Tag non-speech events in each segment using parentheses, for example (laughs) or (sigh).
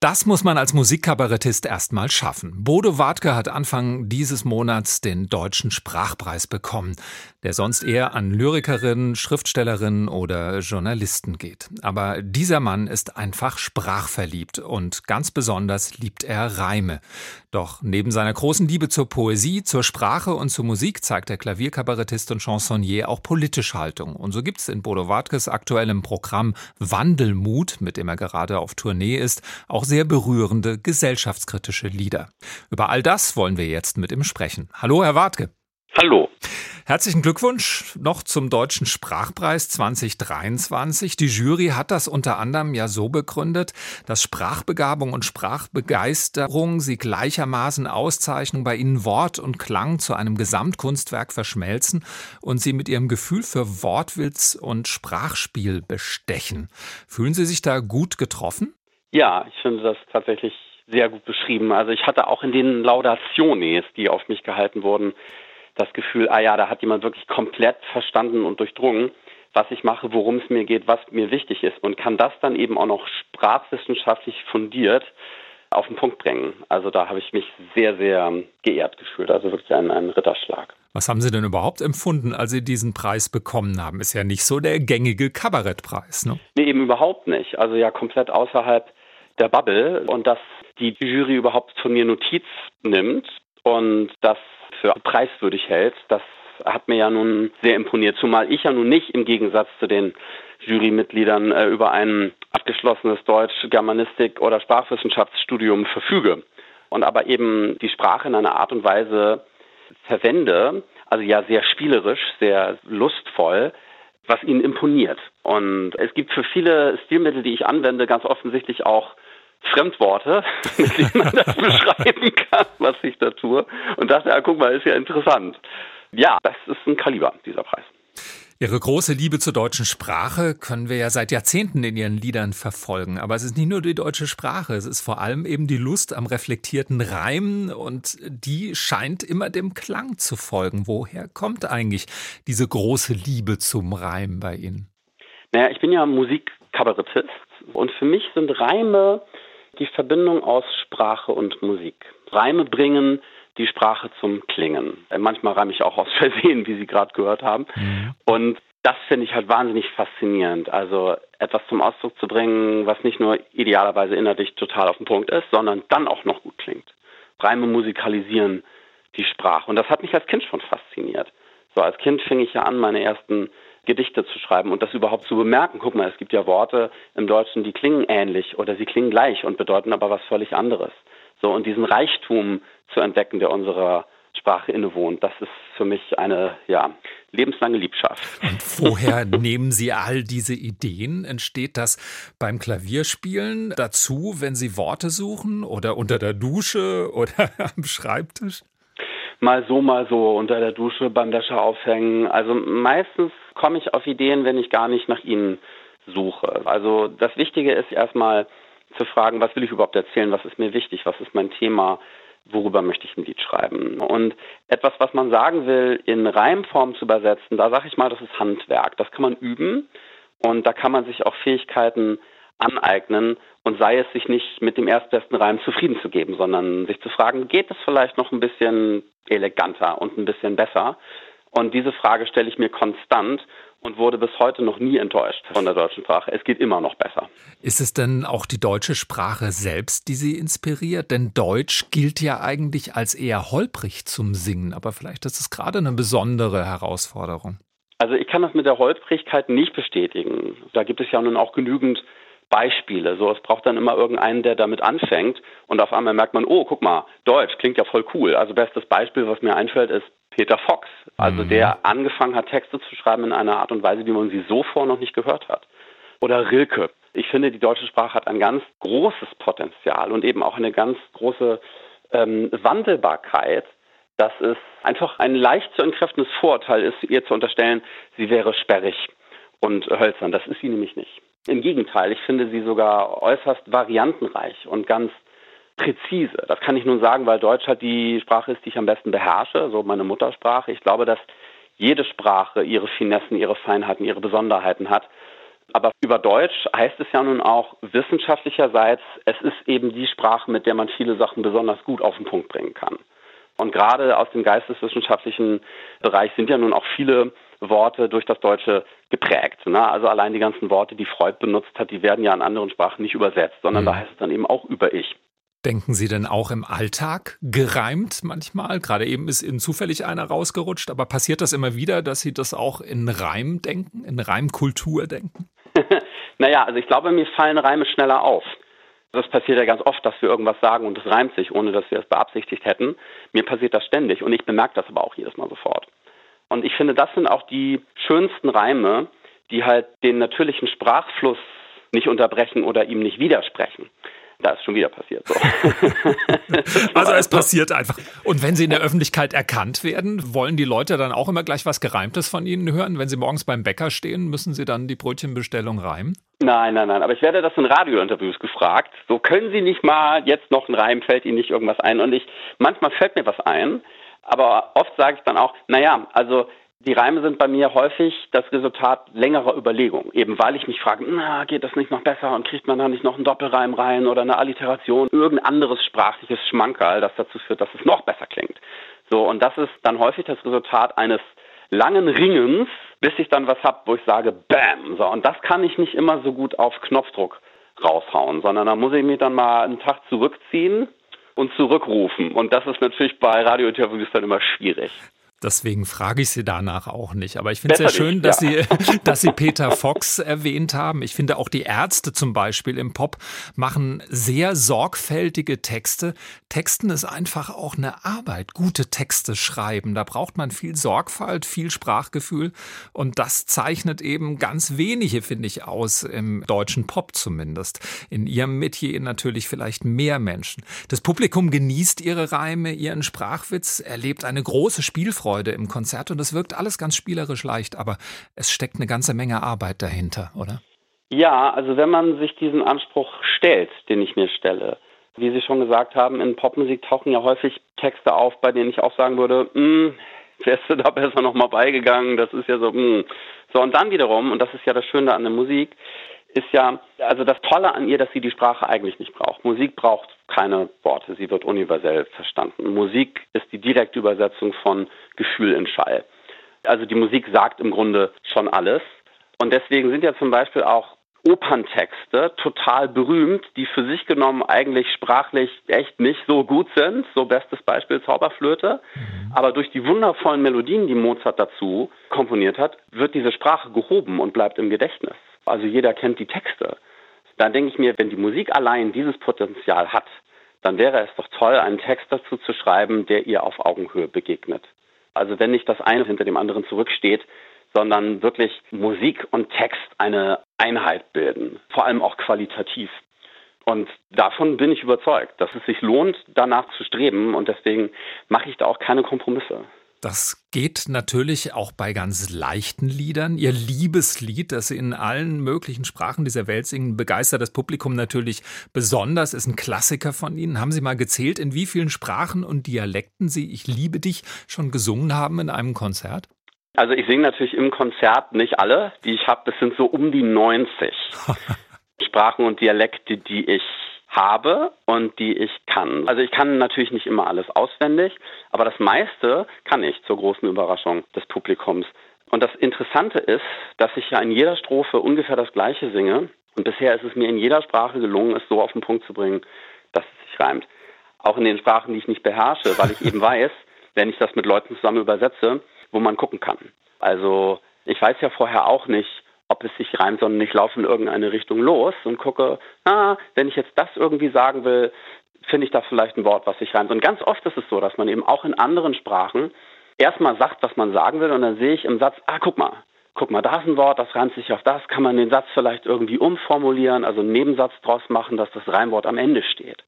Das muss man als Musikkabarettist erstmal schaffen. Bodo Wartke hat Anfang dieses Monats den Deutschen Sprachpreis bekommen, der sonst eher an Lyrikerinnen, Schriftstellerinnen oder Journalisten geht. Aber dieser Mann ist einfach sprachverliebt und ganz besonders liebt er Reime. Doch neben seiner großen Liebe zur Poesie, zur Sprache und zur Musik zeigt der Klavierkabarettist und Chansonnier auch politische Haltung. Und so gibt es in Bodo Wartkes aktuellem Programm Wandelmut, mit dem er gerade auf Tournee ist, auch sehr berührende gesellschaftskritische Lieder. Über all das wollen wir jetzt mit ihm sprechen. Hallo, Herr Wartke. Hallo. Herzlichen Glückwunsch noch zum Deutschen Sprachpreis 2023. Die Jury hat das unter anderem ja so begründet, dass Sprachbegabung und Sprachbegeisterung sie gleichermaßen auszeichnen, bei ihnen Wort und Klang zu einem Gesamtkunstwerk verschmelzen und sie mit ihrem Gefühl für Wortwitz und Sprachspiel bestechen. Fühlen Sie sich da gut getroffen? Ja, ich finde das tatsächlich sehr gut beschrieben. Also ich hatte auch in den Laudationes, die auf mich gehalten wurden, das Gefühl, ah ja, da hat jemand wirklich komplett verstanden und durchdrungen, was ich mache, worum es mir geht, was mir wichtig ist und kann das dann eben auch noch sprachwissenschaftlich fundiert auf den Punkt bringen. Also da habe ich mich sehr, sehr geehrt gefühlt. Also wirklich ein, ein Ritterschlag. Was haben Sie denn überhaupt empfunden, als Sie diesen Preis bekommen haben? Ist ja nicht so der gängige Kabarettpreis, ne? Nee, eben überhaupt nicht. Also ja komplett außerhalb der Bubble und dass die Jury überhaupt von mir Notiz nimmt und das für preiswürdig hält, das hat mir ja nun sehr imponiert, zumal ich ja nun nicht im Gegensatz zu den Jurymitgliedern äh, über ein abgeschlossenes Deutsch, Germanistik oder Sprachwissenschaftsstudium verfüge und aber eben die Sprache in einer Art und Weise verwende, also ja sehr spielerisch, sehr lustvoll, was ihnen imponiert. Und es gibt für viele Stilmittel, die ich anwende, ganz offensichtlich auch Fremdworte, (laughs) mit denen man das (laughs) beschreiben kann, was ich da tue. Und dachte, ja, guck mal, ist ja interessant. Ja, das ist ein Kaliber, dieser Preis. Ihre große Liebe zur deutschen Sprache können wir ja seit Jahrzehnten in Ihren Liedern verfolgen. Aber es ist nicht nur die deutsche Sprache, es ist vor allem eben die Lust am reflektierten Reimen und die scheint immer dem Klang zu folgen. Woher kommt eigentlich diese große Liebe zum Reim bei Ihnen? Naja, ich bin ja Musikkabarettist und für mich sind Reime die Verbindung aus Sprache und Musik. Reime bringen die Sprache zum Klingen. Äh, manchmal reime ich auch aus (laughs) Versehen, wie Sie gerade gehört haben. Mhm. Und das finde ich halt wahnsinnig faszinierend. Also etwas zum Ausdruck zu bringen, was nicht nur idealerweise innerlich total auf den Punkt ist, sondern dann auch noch gut klingt. Reime musikalisieren die Sprache. Und das hat mich als Kind schon fasziniert. So, als Kind fing ich ja an, meine ersten Gedichte zu schreiben und das überhaupt zu bemerken. Guck mal, es gibt ja Worte im Deutschen, die klingen ähnlich oder sie klingen gleich und bedeuten aber was völlig anderes. So, und diesen Reichtum zu entdecken, der unserer Sprache innewohnt, das ist für mich eine, ja, lebenslange Liebschaft. Und woher (laughs) nehmen Sie all diese Ideen? Entsteht das beim Klavierspielen dazu, wenn Sie Worte suchen oder unter der Dusche oder (laughs) am Schreibtisch? Mal so, mal so, unter der Dusche, beim Wäsche aufhängen. Also meistens komme ich auf Ideen, wenn ich gar nicht nach ihnen suche. Also das Wichtige ist erstmal zu fragen, was will ich überhaupt erzählen, was ist mir wichtig, was ist mein Thema, worüber möchte ich ein Lied schreiben. Und etwas, was man sagen will, in Reimform zu übersetzen, da sage ich mal, das ist Handwerk. Das kann man üben und da kann man sich auch Fähigkeiten aneignen und sei es sich nicht mit dem erstbesten Reim zufrieden zu geben, sondern sich zu fragen, geht es vielleicht noch ein bisschen eleganter und ein bisschen besser? Und diese Frage stelle ich mir konstant und wurde bis heute noch nie enttäuscht von der deutschen Sprache. Es geht immer noch besser. Ist es denn auch die deutsche Sprache selbst, die Sie inspiriert? Denn Deutsch gilt ja eigentlich als eher holprig zum Singen, aber vielleicht ist es gerade eine besondere Herausforderung. Also ich kann das mit der Holprigkeit nicht bestätigen. Da gibt es ja nun auch genügend Beispiele. So, es braucht dann immer irgendeinen, der damit anfängt und auf einmal merkt man, oh, guck mal, Deutsch klingt ja voll cool. Also bestes Beispiel, was mir einfällt, ist Peter Fox, also mhm. der angefangen hat, Texte zu schreiben in einer Art und Weise, wie man sie so vor noch nicht gehört hat. Oder Rilke. Ich finde, die deutsche Sprache hat ein ganz großes Potenzial und eben auch eine ganz große ähm, Wandelbarkeit, dass es einfach ein leicht zu entkräftendes Vorurteil ist, ihr zu unterstellen, sie wäre sperrig und hölzern. Das ist sie nämlich nicht. Im Gegenteil, ich finde sie sogar äußerst variantenreich und ganz präzise. Das kann ich nun sagen, weil Deutsch halt die Sprache ist, die ich am besten beherrsche, so meine Muttersprache. Ich glaube, dass jede Sprache ihre Finessen, ihre Feinheiten, ihre Besonderheiten hat. Aber über Deutsch heißt es ja nun auch wissenschaftlicherseits, es ist eben die Sprache, mit der man viele Sachen besonders gut auf den Punkt bringen kann. Und gerade aus dem geisteswissenschaftlichen Bereich sind ja nun auch viele Worte durch das Deutsche geprägt. Ne? Also allein die ganzen Worte, die Freud benutzt hat, die werden ja in anderen Sprachen nicht übersetzt, sondern mhm. da heißt es dann eben auch über ich. Denken Sie denn auch im Alltag gereimt manchmal? Gerade eben ist Ihnen zufällig einer rausgerutscht, aber passiert das immer wieder, dass Sie das auch in Reim denken, in Reimkultur denken? (laughs) naja, also ich glaube, mir fallen Reime schneller auf. Das passiert ja ganz oft, dass wir irgendwas sagen und es reimt sich, ohne dass wir es beabsichtigt hätten. Mir passiert das ständig und ich bemerke das aber auch jedes Mal sofort. Und ich finde, das sind auch die schönsten Reime, die halt den natürlichen Sprachfluss nicht unterbrechen oder ihm nicht widersprechen. Da ist schon wieder passiert. So. (laughs) also es passiert einfach. Und wenn Sie in der Öffentlichkeit erkannt werden, wollen die Leute dann auch immer gleich was Gereimtes von Ihnen hören? Wenn Sie morgens beim Bäcker stehen, müssen Sie dann die Brötchenbestellung reimen? Nein, nein, nein. Aber ich werde das in Radiointerviews gefragt. So können Sie nicht mal jetzt noch ein Reim, fällt Ihnen nicht irgendwas ein? Und ich, manchmal fällt mir was ein. Aber oft sage ich dann auch, naja, also die Reime sind bei mir häufig das Resultat längerer Überlegungen, eben weil ich mich frage, na, geht das nicht noch besser und kriegt man da nicht noch einen Doppelreim rein oder eine Alliteration, irgendein anderes sprachliches Schmankerl, das dazu führt, dass es noch besser klingt. So, und das ist dann häufig das Resultat eines langen Ringens, bis ich dann was hab, wo ich sage, bam, so, und das kann ich nicht immer so gut auf Knopfdruck raushauen, sondern da muss ich mich dann mal einen Tag zurückziehen und zurückrufen. Und das ist natürlich bei Radiointerviews dann immer schwierig. Deswegen frage ich Sie danach auch nicht. Aber ich finde es sehr schön, dass, ja. Sie, (laughs) dass Sie Peter Fox erwähnt haben. Ich finde auch die Ärzte zum Beispiel im Pop machen sehr sorgfältige Texte. Texten ist einfach auch eine Arbeit. Gute Texte schreiben. Da braucht man viel Sorgfalt, viel Sprachgefühl. Und das zeichnet eben ganz wenige, finde ich, aus, im deutschen Pop zumindest. In Ihrem Metier natürlich vielleicht mehr Menschen. Das Publikum genießt Ihre Reime, Ihren Sprachwitz, erlebt eine große Spielfreude Vorfreude im Konzert und es wirkt alles ganz spielerisch leicht, aber es steckt eine ganze Menge Arbeit dahinter, oder? Ja, also wenn man sich diesen Anspruch stellt, den ich mir stelle, wie Sie schon gesagt haben, in Popmusik tauchen ja häufig Texte auf, bei denen ich auch sagen würde, hm, wärst du da besser nochmal beigegangen, das ist ja so, mh. Hm. So, und dann wiederum, und das ist ja das Schöne an der Musik, ist ja, also das Tolle an ihr, dass sie die Sprache eigentlich nicht braucht. Musik braucht keine Worte, sie wird universell verstanden. Musik ist die direkte Übersetzung von Gefühl in Schall. Also die Musik sagt im Grunde schon alles. Und deswegen sind ja zum Beispiel auch Operntexte total berühmt, die für sich genommen eigentlich sprachlich echt nicht so gut sind. So bestes Beispiel Zauberflöte. Mhm. Aber durch die wundervollen Melodien, die Mozart dazu komponiert hat, wird diese Sprache gehoben und bleibt im Gedächtnis. Also jeder kennt die Texte. Dann denke ich mir, wenn die Musik allein dieses Potenzial hat, dann wäre es doch toll, einen Text dazu zu schreiben, der ihr auf Augenhöhe begegnet. Also wenn nicht das eine hinter dem anderen zurücksteht, sondern wirklich Musik und Text eine Einheit bilden, vor allem auch qualitativ. Und davon bin ich überzeugt, dass es sich lohnt, danach zu streben und deswegen mache ich da auch keine Kompromisse. Das geht natürlich auch bei ganz leichten Liedern. Ihr Liebeslied, das Sie in allen möglichen Sprachen dieser Welt singen, begeistert das Publikum natürlich besonders, ist ein Klassiker von Ihnen. Haben Sie mal gezählt, in wie vielen Sprachen und Dialekten Sie Ich liebe dich schon gesungen haben in einem Konzert? Also ich singe natürlich im Konzert nicht alle, die ich habe. Das sind so um die 90 (laughs) Sprachen und Dialekte, die ich habe und die ich kann. Also ich kann natürlich nicht immer alles auswendig, aber das meiste kann ich zur großen Überraschung des Publikums. Und das Interessante ist, dass ich ja in jeder Strophe ungefähr das Gleiche singe. Und bisher ist es mir in jeder Sprache gelungen, es so auf den Punkt zu bringen, dass es sich reimt. Auch in den Sprachen, die ich nicht beherrsche, weil ich eben (laughs) weiß, wenn ich das mit Leuten zusammen übersetze, wo man gucken kann. Also ich weiß ja vorher auch nicht, ob es sich reimt, sondern ich laufe in irgendeine Richtung los und gucke, ah, wenn ich jetzt das irgendwie sagen will, finde ich da vielleicht ein Wort, was sich reimt. Und ganz oft ist es so, dass man eben auch in anderen Sprachen erstmal sagt, was man sagen will und dann sehe ich im Satz, ah, guck mal, guck mal, da ist ein Wort, das reimt sich auf das, kann man den Satz vielleicht irgendwie umformulieren, also einen Nebensatz draus machen, dass das Reimwort am Ende steht.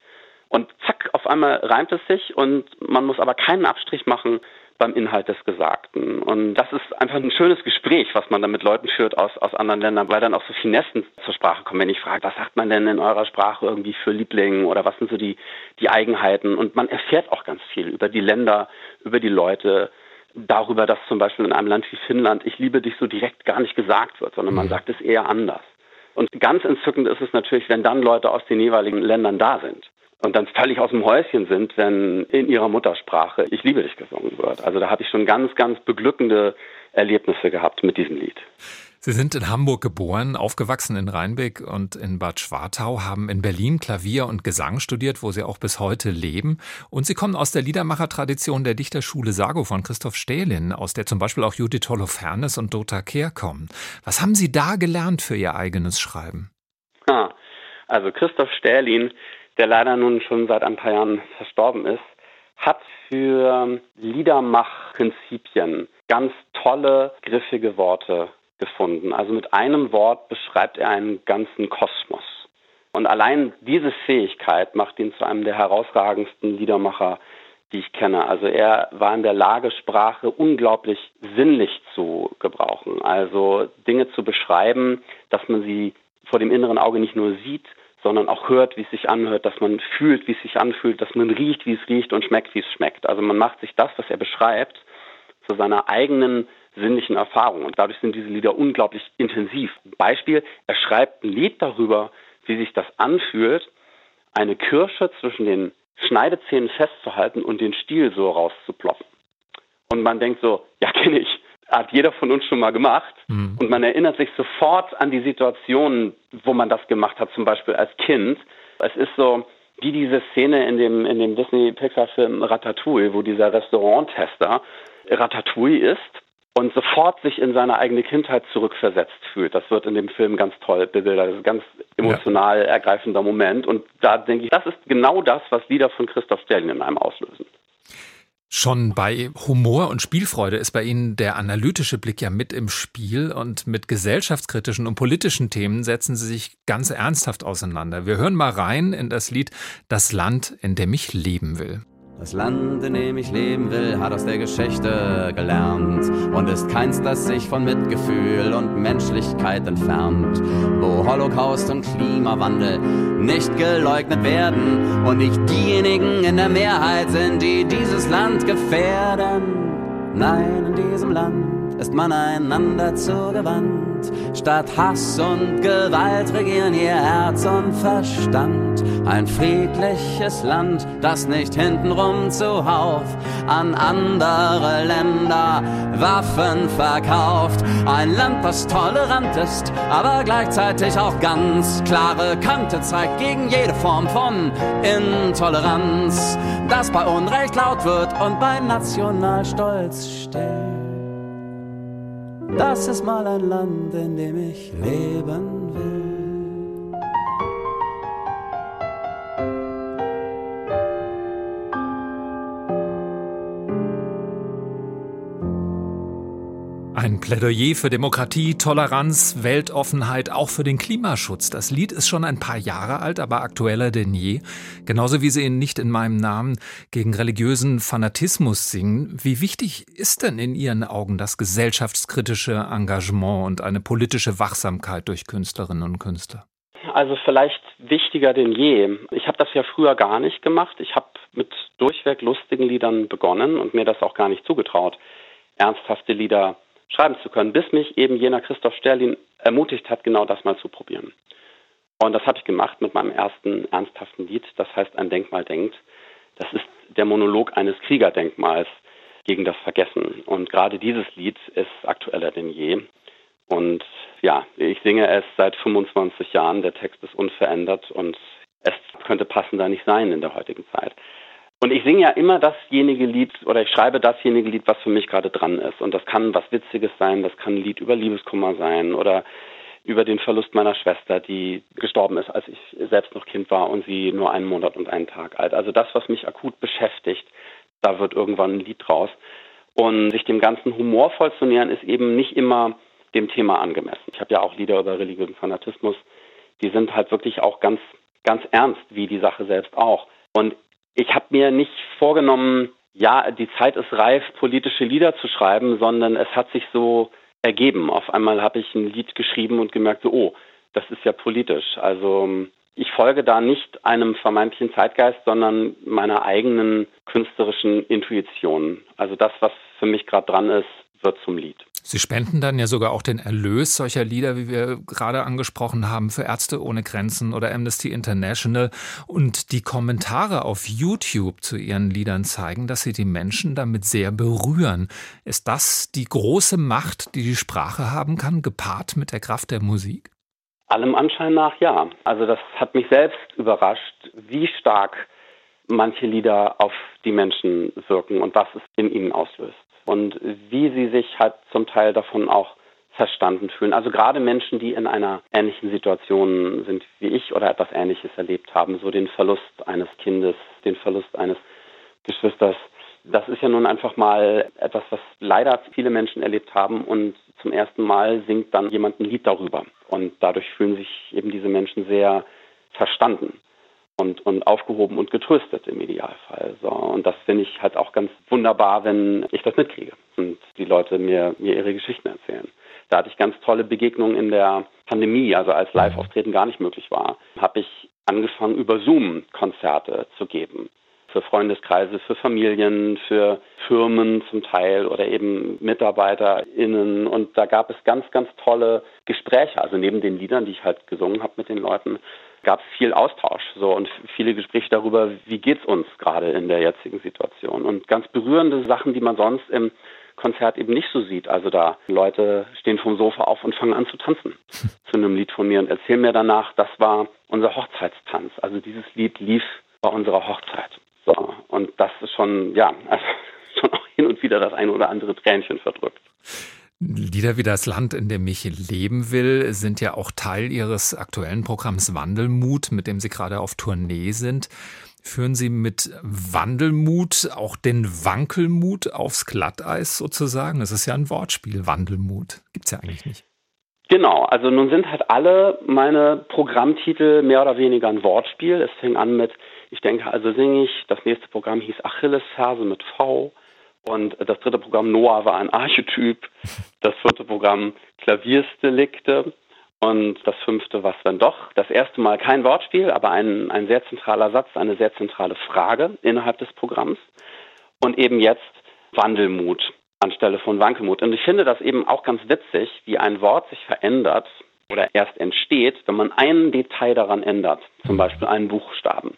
Und zack, auf einmal reimt es sich und man muss aber keinen Abstrich machen, beim Inhalt des Gesagten. Und das ist einfach ein schönes Gespräch, was man dann mit Leuten führt aus, aus anderen Ländern, weil dann auch so Finessen zur Sprache kommen. Wenn ich frage, was sagt man denn in eurer Sprache irgendwie für Lieblingen oder was sind so die, die Eigenheiten? Und man erfährt auch ganz viel über die Länder, über die Leute, darüber, dass zum Beispiel in einem Land wie Finnland ich liebe dich so direkt gar nicht gesagt wird, sondern man mhm. sagt es eher anders. Und ganz entzückend ist es natürlich, wenn dann Leute aus den jeweiligen Ländern da sind und dann völlig aus dem Häuschen sind, wenn in ihrer Muttersprache Ich liebe dich gesungen wird. Also da habe ich schon ganz, ganz beglückende Erlebnisse gehabt mit diesem Lied. Sie sind in Hamburg geboren, aufgewachsen in Rheinbeck und in Bad Schwartau, haben in Berlin Klavier und Gesang studiert, wo Sie auch bis heute leben. Und Sie kommen aus der Liedermacher-Tradition der Dichterschule Sago von Christoph Stählin, aus der zum Beispiel auch Judith Holofernes und Dota Kehr kommen. Was haben Sie da gelernt für Ihr eigenes Schreiben? Ah, also Christoph Stählin, der leider nun schon seit ein paar Jahren verstorben ist, hat für Liedermachprinzipien ganz tolle, griffige Worte gefunden. Also mit einem Wort beschreibt er einen ganzen Kosmos. Und allein diese Fähigkeit macht ihn zu einem der herausragendsten Liedermacher, die ich kenne. Also er war in der Lage, Sprache unglaublich sinnlich zu gebrauchen. Also Dinge zu beschreiben, dass man sie vor dem inneren Auge nicht nur sieht, sondern auch hört, wie es sich anhört, dass man fühlt, wie es sich anfühlt, dass man riecht, wie es riecht und schmeckt, wie es schmeckt. Also man macht sich das, was er beschreibt, zu seiner eigenen sinnlichen Erfahrung. Und dadurch sind diese Lieder unglaublich intensiv. Beispiel, er schreibt ein Lied darüber, wie sich das anfühlt, eine Kirsche zwischen den Schneidezähnen festzuhalten und den Stiel so rauszuploppen. Und man denkt so, ja, kenne ich. Hat jeder von uns schon mal gemacht. Mhm. Und man erinnert sich sofort an die Situationen, wo man das gemacht hat, zum Beispiel als Kind. Es ist so, wie diese Szene in dem, in dem Disney-Pixar-Film Ratatouille, wo dieser Restauranttester Ratatouille ist und sofort sich in seine eigene Kindheit zurückversetzt fühlt. Das wird in dem Film ganz toll bebildert. Das ist ein ganz emotional ja. ergreifender Moment. Und da denke ich, das ist genau das, was Lieder von Christoph Stelling in einem auslösen. Schon bei Humor und Spielfreude ist bei Ihnen der analytische Blick ja mit im Spiel und mit gesellschaftskritischen und politischen Themen setzen Sie sich ganz ernsthaft auseinander. Wir hören mal rein in das Lied Das Land, in dem ich leben will. Das Land, in dem ich leben will, hat aus der Geschichte gelernt und ist keins, das sich von Mitgefühl und Menschlichkeit entfernt, wo Holocaust und Klimawandel nicht geleugnet werden und nicht diejenigen in der Mehrheit sind, die dieses Land gefährden. Nein, in diesem Land ist man einander zugewandt Statt Hass und Gewalt regieren ihr Herz und Verstand. Ein friedliches Land, das nicht hintenrum zuhauf an andere Länder Waffen verkauft. Ein Land, das tolerant ist, aber gleichzeitig auch ganz klare Kante zeigt gegen jede Form von Intoleranz. Das bei Unrecht laut wird und bei Nationalstolz steht. Das ist mal ein Land, in dem ich leben will. Ein Plädoyer für Demokratie, Toleranz, Weltoffenheit, auch für den Klimaschutz. Das Lied ist schon ein paar Jahre alt, aber aktueller denn je. Genauso wie Sie ihn nicht in meinem Namen gegen religiösen Fanatismus singen. Wie wichtig ist denn in Ihren Augen das gesellschaftskritische Engagement und eine politische Wachsamkeit durch Künstlerinnen und Künstler? Also vielleicht wichtiger denn je. Ich habe das ja früher gar nicht gemacht. Ich habe mit durchweg lustigen Liedern begonnen und mir das auch gar nicht zugetraut, ernsthafte Lieder schreiben zu können, bis mich eben jener Christoph Sterlin ermutigt hat, genau das mal zu probieren. Und das habe ich gemacht mit meinem ersten ernsthaften Lied, das heißt Ein Denkmal denkt. Das ist der Monolog eines Kriegerdenkmals gegen das Vergessen. Und gerade dieses Lied ist aktueller denn je. Und ja, ich singe es seit 25 Jahren, der Text ist unverändert und es könnte passender nicht sein in der heutigen Zeit. Und ich singe ja immer dasjenige Lied oder ich schreibe dasjenige Lied, was für mich gerade dran ist. Und das kann was Witziges sein, das kann ein Lied über Liebeskummer sein oder über den Verlust meiner Schwester, die gestorben ist, als ich selbst noch Kind war und sie nur einen Monat und einen Tag alt. Also das, was mich akut beschäftigt, da wird irgendwann ein Lied draus. Und sich dem Ganzen humorvoll zu nähern, ist eben nicht immer dem Thema angemessen. Ich habe ja auch Lieder über religiösen Fanatismus, die sind halt wirklich auch ganz, ganz ernst, wie die Sache selbst auch. Und ich habe mir nicht vorgenommen, ja, die Zeit ist reif, politische Lieder zu schreiben, sondern es hat sich so ergeben. Auf einmal habe ich ein Lied geschrieben und gemerkt, so, oh, das ist ja politisch. Also ich folge da nicht einem vermeintlichen Zeitgeist, sondern meiner eigenen künstlerischen Intuition. Also das, was für mich gerade dran ist, wird zum Lied. Sie spenden dann ja sogar auch den Erlös solcher Lieder, wie wir gerade angesprochen haben, für Ärzte ohne Grenzen oder Amnesty International. Und die Kommentare auf YouTube zu Ihren Liedern zeigen, dass Sie die Menschen damit sehr berühren. Ist das die große Macht, die die Sprache haben kann, gepaart mit der Kraft der Musik? Allem Anschein nach ja. Also das hat mich selbst überrascht, wie stark manche Lieder auf die Menschen wirken und was es in ihnen auslöst und wie sie sich halt zum Teil davon auch verstanden fühlen. Also gerade Menschen, die in einer ähnlichen Situation sind wie ich oder etwas Ähnliches erlebt haben, so den Verlust eines Kindes, den Verlust eines Geschwisters. Das ist ja nun einfach mal etwas, was leider viele Menschen erlebt haben und zum ersten Mal singt dann jemand ein Lied darüber. Und dadurch fühlen sich eben diese Menschen sehr verstanden und, und aufgehoben und getröstet im Idealfall. So, und das finde ich halt auch ganz wunderbar, wenn ich das mitkriege und die Leute mir, mir ihre Geschichten erzählen. Da hatte ich ganz tolle Begegnungen in der Pandemie, also als Live-Auftreten gar nicht möglich war, habe ich angefangen, über Zoom Konzerte zu geben. Für Freundeskreise, für Familien, für Firmen zum Teil oder eben MitarbeiterInnen. Und da gab es ganz, ganz tolle Gespräche. Also neben den Liedern, die ich halt gesungen habe mit den Leuten, gab es viel Austausch so und viele Gespräche darüber, wie geht's uns gerade in der jetzigen Situation und ganz berührende Sachen, die man sonst im Konzert eben nicht so sieht. Also da Leute stehen vom Sofa auf und fangen an zu tanzen (laughs) zu einem Lied von mir und erzählen mir danach, das war unser Hochzeitstanz. Also dieses Lied lief bei unserer Hochzeit. So und das ist schon ja (laughs) also schon auch hin und wieder das eine oder andere Tränchen verdrückt. Lieder wie das Land, in dem ich leben will, sind ja auch Teil Ihres aktuellen Programms Wandelmut, mit dem Sie gerade auf Tournee sind. Führen Sie mit Wandelmut auch den Wankelmut aufs Glatteis sozusagen? Das ist ja ein Wortspiel, Wandelmut. Gibt es ja eigentlich nicht. Genau, also nun sind halt alle meine Programmtitel mehr oder weniger ein Wortspiel. Es fing an mit, ich denke, also singe ich, das nächste Programm hieß Achillesferse mit V. Und das dritte Programm Noah war ein Archetyp. Das vierte Programm Klaviersdelikte. Und das fünfte, was wenn doch? Das erste Mal kein Wortspiel, aber ein, ein sehr zentraler Satz, eine sehr zentrale Frage innerhalb des Programms. Und eben jetzt Wandelmut anstelle von Wankelmut. Und ich finde das eben auch ganz witzig, wie ein Wort sich verändert oder erst entsteht, wenn man ein Detail daran ändert, zum Beispiel einen Buchstaben.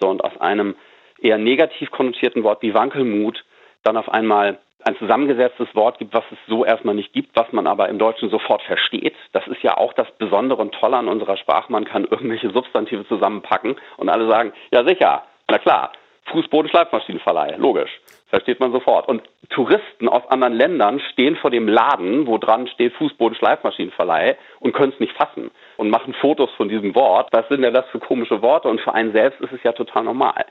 So, und aus einem eher negativ konnotierten Wort wie Wankelmut dann auf einmal ein zusammengesetztes Wort gibt, was es so erstmal nicht gibt, was man aber im Deutschen sofort versteht. Das ist ja auch das Besondere und Tolle an unserer Sprache. Man kann irgendwelche Substantive zusammenpacken und alle sagen, ja sicher, na klar, Fußboden-Schleifmaschinenverleih, logisch, versteht man sofort. Und Touristen aus anderen Ländern stehen vor dem Laden, wo dran steht Fußboden-Schleifmaschinenverleih und können es nicht fassen und machen Fotos von diesem Wort. Was sind denn das für komische Worte? Und für einen selbst ist es ja total normal.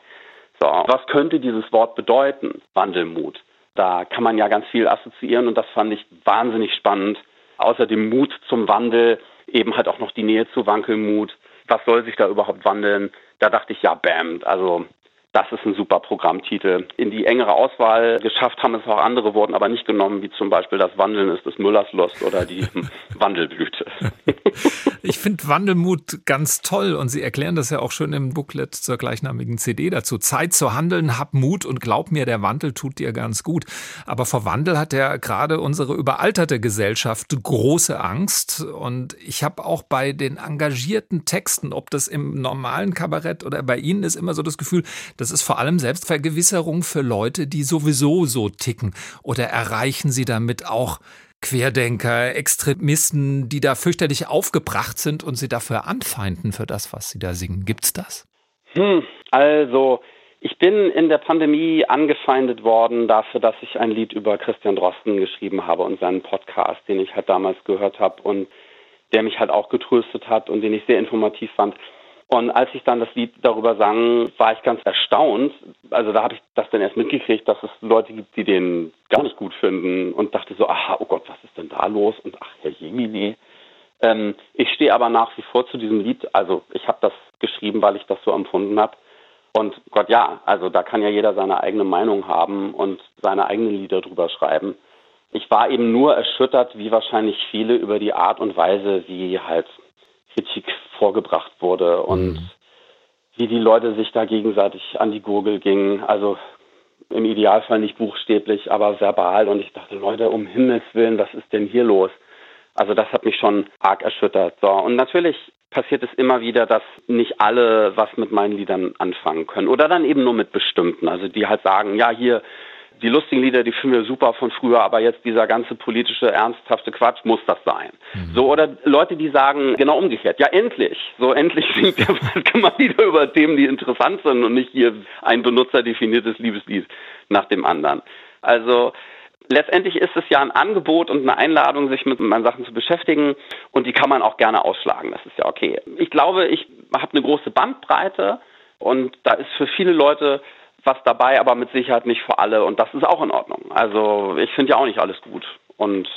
So, was könnte dieses Wort bedeuten? Wandelmut. Da kann man ja ganz viel assoziieren und das fand ich wahnsinnig spannend. Außer dem Mut zum Wandel eben halt auch noch die Nähe zu Wankelmut. Was soll sich da überhaupt wandeln? Da dachte ich, ja, bam, also das ist ein super Programmtitel. In die engere Auswahl geschafft haben es auch andere, wurden aber nicht genommen, wie zum Beispiel das Wandeln ist des Müllers Lust oder die (laughs) Wandelblüte. Ich finde Wandelmut ganz toll und Sie erklären das ja auch schön im Booklet zur gleichnamigen CD dazu. Zeit zu handeln, hab Mut und glaub mir, der Wandel tut dir ganz gut. Aber vor Wandel hat ja gerade unsere überalterte Gesellschaft große Angst und ich habe auch bei den engagierten Texten, ob das im normalen Kabarett oder bei Ihnen ist, immer so das Gefühl, das ist vor allem Selbstvergewisserung für Leute, die sowieso so ticken. Oder erreichen Sie damit auch Querdenker, Extremisten, die da fürchterlich aufgebracht sind und Sie dafür anfeinden für das, was Sie da singen? Gibt's das? Hm, also ich bin in der Pandemie angefeindet worden dafür, dass ich ein Lied über Christian Drosten geschrieben habe und seinen Podcast, den ich halt damals gehört habe und der mich halt auch getröstet hat und den ich sehr informativ fand. Und als ich dann das Lied darüber sang, war ich ganz erstaunt. Also da habe ich das dann erst mitgekriegt, dass es Leute gibt, die den gar nicht gut finden und dachte so, aha, oh Gott, was ist denn da los? Und ach, Herr Jemini. Ähm, ich stehe aber nach wie vor zu diesem Lied. Also ich habe das geschrieben, weil ich das so empfunden habe. Und Gott, ja, also da kann ja jeder seine eigene Meinung haben und seine eigenen Lieder drüber schreiben. Ich war eben nur erschüttert, wie wahrscheinlich viele über die Art und Weise, wie halt Kritik vorgebracht wurde und mhm. wie die Leute sich da gegenseitig an die Gurgel gingen. Also im Idealfall nicht buchstäblich, aber verbal. Und ich dachte, Leute, um Himmels Willen, was ist denn hier los? Also das hat mich schon arg erschüttert. So, und natürlich passiert es immer wieder, dass nicht alle was mit meinen Liedern anfangen können. Oder dann eben nur mit bestimmten. Also die halt sagen, ja, hier, die lustigen Lieder, die finden wir super von früher, aber jetzt dieser ganze politische, ernsthafte Quatsch, muss das sein? Mhm. So, oder Leute, die sagen, genau umgekehrt, ja, endlich, so (laughs) endlich singt der (laughs) mal wieder über Themen, die interessant sind und nicht hier ein benutzerdefiniertes Liebeslied nach dem anderen. Also, letztendlich ist es ja ein Angebot und eine Einladung, sich mit meinen Sachen zu beschäftigen und die kann man auch gerne ausschlagen. Das ist ja okay. Ich glaube, ich habe eine große Bandbreite und da ist für viele Leute was dabei, aber mit Sicherheit nicht für alle und das ist auch in Ordnung. Also ich finde ja auch nicht alles gut und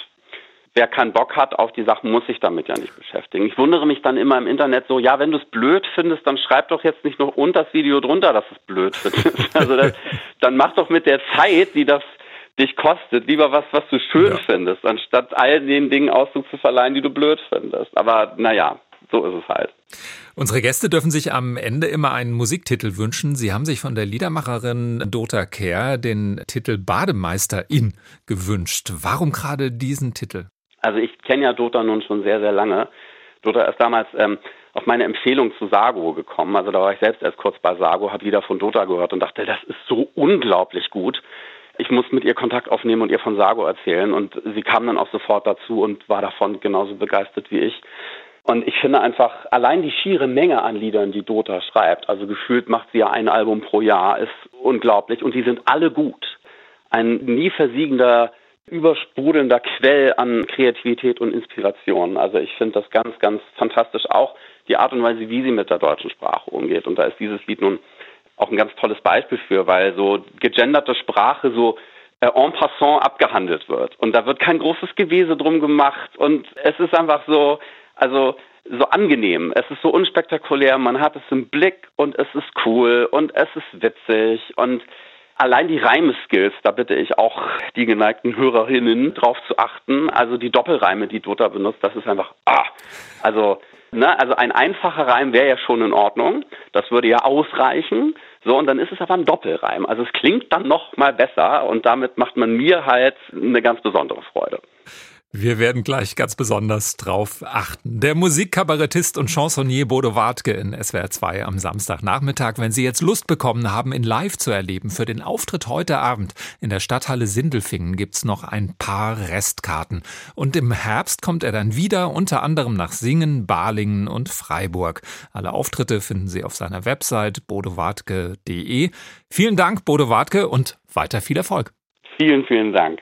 wer keinen Bock hat auf die Sachen, muss sich damit ja nicht beschäftigen. Ich wundere mich dann immer im Internet so, ja, wenn du es blöd findest, dann schreib doch jetzt nicht noch unter das Video drunter, dass es blöd findest. (laughs) also das, dann mach doch mit der Zeit, die das dich kostet, lieber was, was du schön ja. findest, anstatt all den Dingen Ausdruck zu verleihen, die du blöd findest. Aber naja, so ist es halt. Unsere Gäste dürfen sich am Ende immer einen Musiktitel wünschen. Sie haben sich von der Liedermacherin Dota Kerr den Titel Bademeisterin gewünscht. Warum gerade diesen Titel? Also ich kenne ja Dota nun schon sehr, sehr lange. Dota ist damals ähm, auf meine Empfehlung zu Sago gekommen. Also da war ich selbst erst kurz bei Sago, habe Lieder von Dota gehört und dachte, das ist so unglaublich gut ich muss mit ihr Kontakt aufnehmen und ihr von Sago erzählen. Und sie kam dann auch sofort dazu und war davon genauso begeistert wie ich. Und ich finde einfach, allein die schiere Menge an Liedern, die Dota schreibt, also gefühlt macht sie ja ein Album pro Jahr, ist unglaublich. Und die sind alle gut. Ein nie versiegender, übersprudelnder Quell an Kreativität und Inspiration. Also ich finde das ganz, ganz fantastisch. Auch die Art und Weise, wie sie mit der deutschen Sprache umgeht. Und da ist dieses Lied nun auch ein ganz tolles Beispiel für, weil so gegenderte Sprache so äh, en passant abgehandelt wird. Und da wird kein großes Gewese drum gemacht und es ist einfach so, also so angenehm. Es ist so unspektakulär, man hat es im Blick und es ist cool und es ist witzig und allein die Reimeskills, da bitte ich auch die geneigten Hörerinnen drauf zu achten. Also die Doppelreime, die Dota benutzt, das ist einfach, ah, also Ne? Also ein einfacher Reim wäre ja schon in Ordnung. Das würde ja ausreichen. So, und dann ist es aber ein Doppelreim. Also es klingt dann noch mal besser und damit macht man mir halt eine ganz besondere Freude. Wir werden gleich ganz besonders drauf achten. Der Musikkabarettist und Chansonnier Bodo Wartke in SWR 2 am Samstagnachmittag. Wenn Sie jetzt Lust bekommen haben, ihn live zu erleben, für den Auftritt heute Abend in der Stadthalle Sindelfingen gibt's noch ein paar Restkarten. Und im Herbst kommt er dann wieder, unter anderem nach Singen, Balingen und Freiburg. Alle Auftritte finden Sie auf seiner Website bodowartke.de. Vielen Dank, Bodo Wartke, und weiter viel Erfolg. Vielen, vielen Dank.